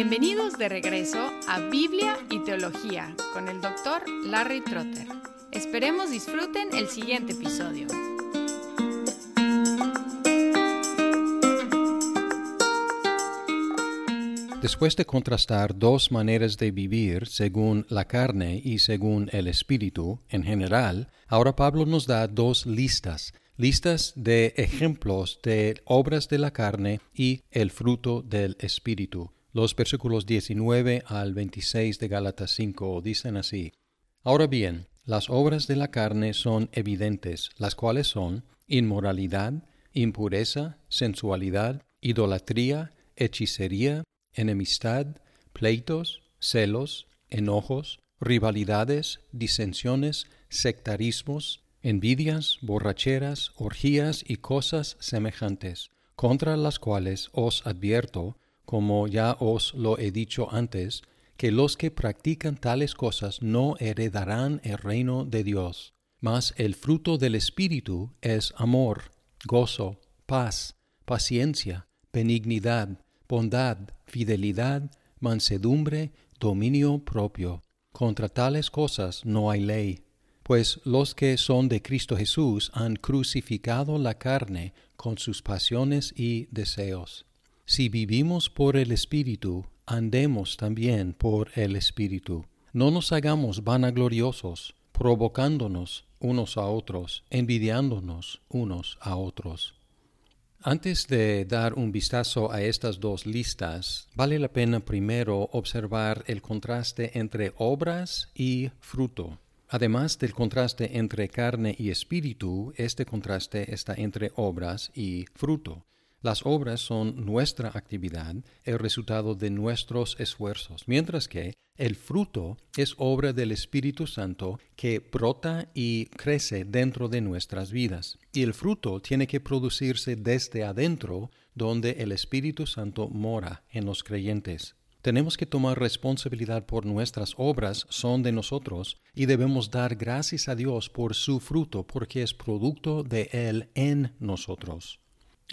Bienvenidos de regreso a Biblia y Teología con el doctor Larry Trotter. Esperemos disfruten el siguiente episodio. Después de contrastar dos maneras de vivir según la carne y según el espíritu en general, ahora Pablo nos da dos listas, listas de ejemplos de obras de la carne y el fruto del espíritu. Los versículos 19 al 26 de Gálatas 5 dicen así, Ahora bien, las obras de la carne son evidentes, las cuales son inmoralidad, impureza, sensualidad, idolatría, hechicería, enemistad, pleitos, celos, enojos, rivalidades, disensiones, sectarismos, envidias, borracheras, orgías y cosas semejantes, contra las cuales os advierto, como ya os lo he dicho antes, que los que practican tales cosas no heredarán el reino de Dios. Mas el fruto del Espíritu es amor, gozo, paz, paciencia, benignidad, bondad, fidelidad, mansedumbre, dominio propio. Contra tales cosas no hay ley. Pues los que son de Cristo Jesús han crucificado la carne con sus pasiones y deseos. Si vivimos por el Espíritu, andemos también por el Espíritu. No nos hagamos vanagloriosos, provocándonos unos a otros, envidiándonos unos a otros. Antes de dar un vistazo a estas dos listas, vale la pena primero observar el contraste entre obras y fruto. Además del contraste entre carne y espíritu, este contraste está entre obras y fruto. Las obras son nuestra actividad, el resultado de nuestros esfuerzos, mientras que el fruto es obra del Espíritu Santo que brota y crece dentro de nuestras vidas. Y el fruto tiene que producirse desde adentro, donde el Espíritu Santo mora en los creyentes. Tenemos que tomar responsabilidad por nuestras obras, son de nosotros, y debemos dar gracias a Dios por su fruto, porque es producto de Él en nosotros.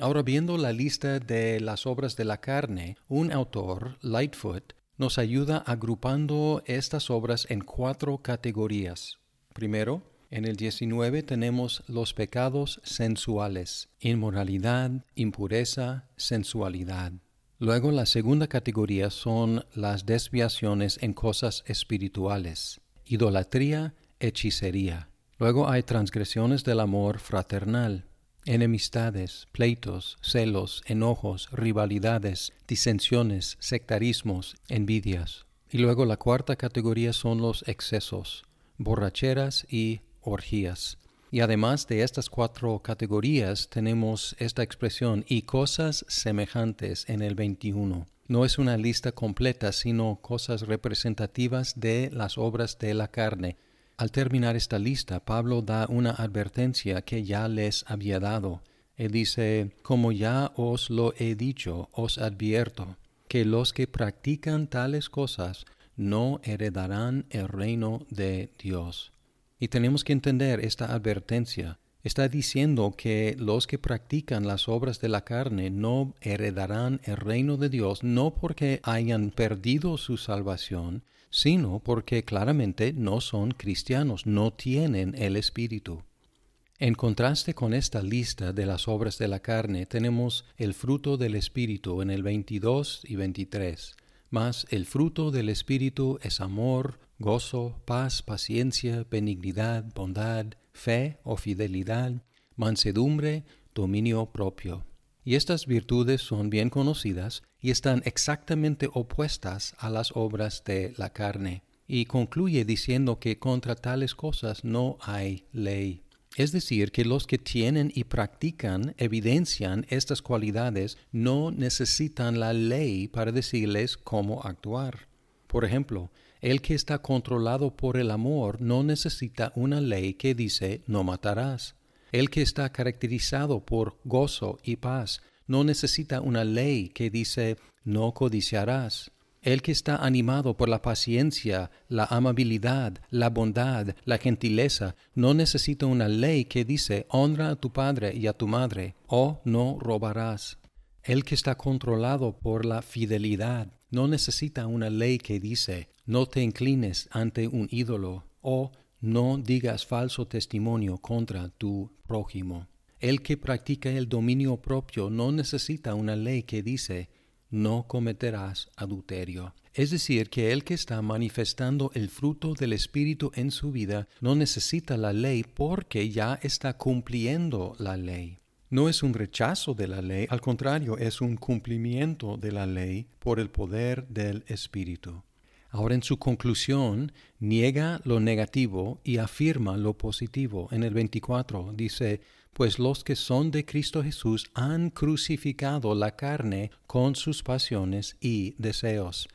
Ahora viendo la lista de las obras de la carne, un autor, Lightfoot, nos ayuda agrupando estas obras en cuatro categorías. Primero, en el 19 tenemos los pecados sensuales, inmoralidad, impureza, sensualidad. Luego la segunda categoría son las desviaciones en cosas espirituales, idolatría, hechicería. Luego hay transgresiones del amor fraternal, enemistades, pleitos, celos, enojos, rivalidades, disensiones, sectarismos, envidias. Y luego la cuarta categoría son los excesos, borracheras y orgías. Y además de estas cuatro categorías tenemos esta expresión y cosas semejantes en el 21. No es una lista completa, sino cosas representativas de las obras de la carne, al terminar esta lista, Pablo da una advertencia que ya les había dado. Él dice, como ya os lo he dicho, os advierto, que los que practican tales cosas no heredarán el reino de Dios. Y tenemos que entender esta advertencia. Está diciendo que los que practican las obras de la carne no heredarán el reino de Dios, no porque hayan perdido su salvación, sino porque claramente no son cristianos, no tienen el Espíritu. En contraste con esta lista de las obras de la carne, tenemos el fruto del Espíritu en el 22 y 23. Mas el fruto del Espíritu es amor, gozo, paz, paciencia, benignidad, bondad, fe o fidelidad, mansedumbre, dominio propio. Y estas virtudes son bien conocidas y están exactamente opuestas a las obras de la carne. Y concluye diciendo que contra tales cosas no hay ley. Es decir, que los que tienen y practican, evidencian estas cualidades, no necesitan la ley para decirles cómo actuar. Por ejemplo, el que está controlado por el amor no necesita una ley que dice no matarás. El que está caracterizado por gozo y paz no necesita una ley que dice no codiciarás. El que está animado por la paciencia, la amabilidad, la bondad, la gentileza, no necesita una ley que dice honra a tu padre y a tu madre, o no robarás. El que está controlado por la fidelidad no necesita una ley que dice no te inclines ante un ídolo o no digas falso testimonio contra tu prójimo. El que practica el dominio propio no necesita una ley que dice no cometerás adulterio. Es decir, que el que está manifestando el fruto del Espíritu en su vida no necesita la ley porque ya está cumpliendo la ley. No es un rechazo de la ley, al contrario, es un cumplimiento de la ley por el poder del Espíritu. Ahora en su conclusión niega lo negativo y afirma lo positivo. En el 24 dice, pues los que son de Cristo Jesús han crucificado la carne con sus pasiones y deseos.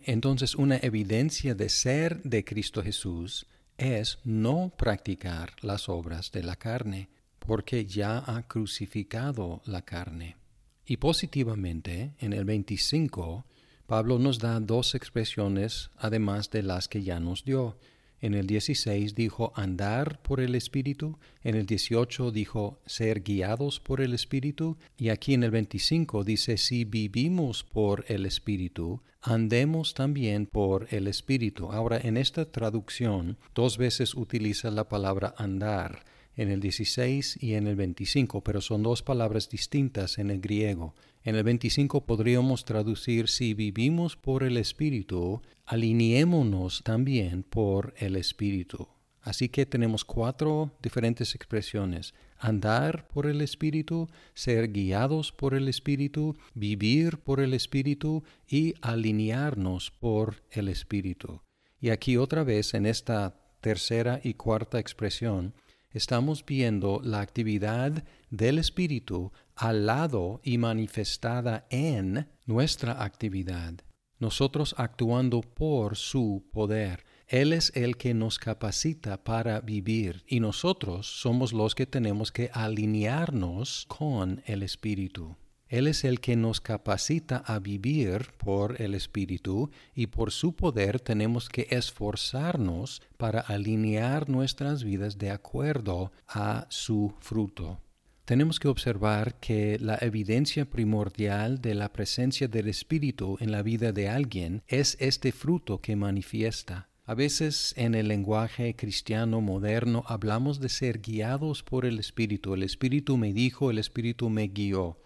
Entonces una evidencia de ser de Cristo Jesús es no practicar las obras de la carne, porque ya ha crucificado la carne. Y positivamente, en el 25, Pablo nos da dos expresiones además de las que ya nos dio. En el 16 dijo andar por el Espíritu, en el 18 dijo ser guiados por el Espíritu, y aquí en el 25 dice si vivimos por el Espíritu, andemos también por el Espíritu. Ahora en esta traducción dos veces utiliza la palabra andar en el 16 y en el 25, pero son dos palabras distintas en el griego. En el 25 podríamos traducir si vivimos por el Espíritu, alineémonos también por el Espíritu. Así que tenemos cuatro diferentes expresiones. Andar por el Espíritu, ser guiados por el Espíritu, vivir por el Espíritu y alinearnos por el Espíritu. Y aquí otra vez en esta tercera y cuarta expresión, estamos viendo la actividad del Espíritu al lado y manifestada en nuestra actividad, nosotros actuando por su poder. Él es el que nos capacita para vivir y nosotros somos los que tenemos que alinearnos con el Espíritu. Él es el que nos capacita a vivir por el Espíritu y por su poder tenemos que esforzarnos para alinear nuestras vidas de acuerdo a su fruto. Tenemos que observar que la evidencia primordial de la presencia del Espíritu en la vida de alguien es este fruto que manifiesta. A veces en el lenguaje cristiano moderno hablamos de ser guiados por el Espíritu. El Espíritu me dijo, el Espíritu me guió.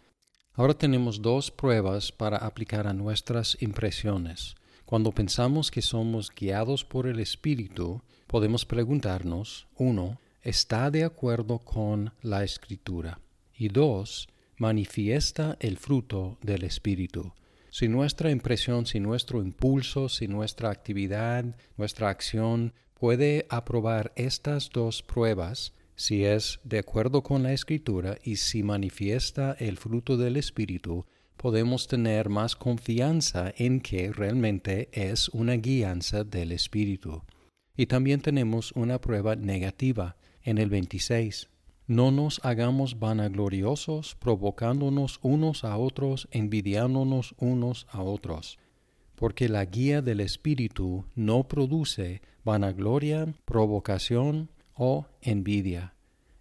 Ahora tenemos dos pruebas para aplicar a nuestras impresiones. Cuando pensamos que somos guiados por el Espíritu, podemos preguntarnos, uno, ¿está de acuerdo con la Escritura? Y dos, manifiesta el fruto del Espíritu. Si nuestra impresión, si nuestro impulso, si nuestra actividad, nuestra acción puede aprobar estas dos pruebas, si es de acuerdo con la escritura y si manifiesta el fruto del Espíritu, podemos tener más confianza en que realmente es una guianza del Espíritu. Y también tenemos una prueba negativa en el 26. No nos hagamos vanagloriosos, provocándonos unos a otros, envidiándonos unos a otros, porque la guía del Espíritu no produce vanagloria, provocación, o envidia.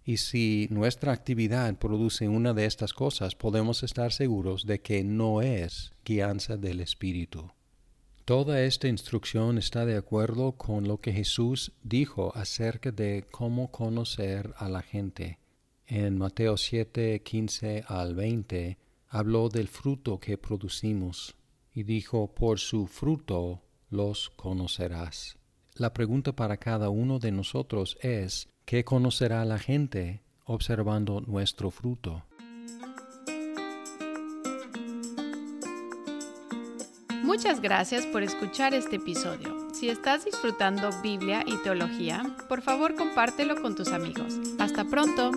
Y si nuestra actividad produce una de estas cosas, podemos estar seguros de que no es guianza del Espíritu. Toda esta instrucción está de acuerdo con lo que Jesús dijo acerca de cómo conocer a la gente. En Mateo 7, 15 al 20, habló del fruto que producimos y dijo, por su fruto los conocerás. La pregunta para cada uno de nosotros es, ¿qué conocerá la gente observando nuestro fruto? Muchas gracias por escuchar este episodio. Si estás disfrutando Biblia y teología, por favor compártelo con tus amigos. Hasta pronto.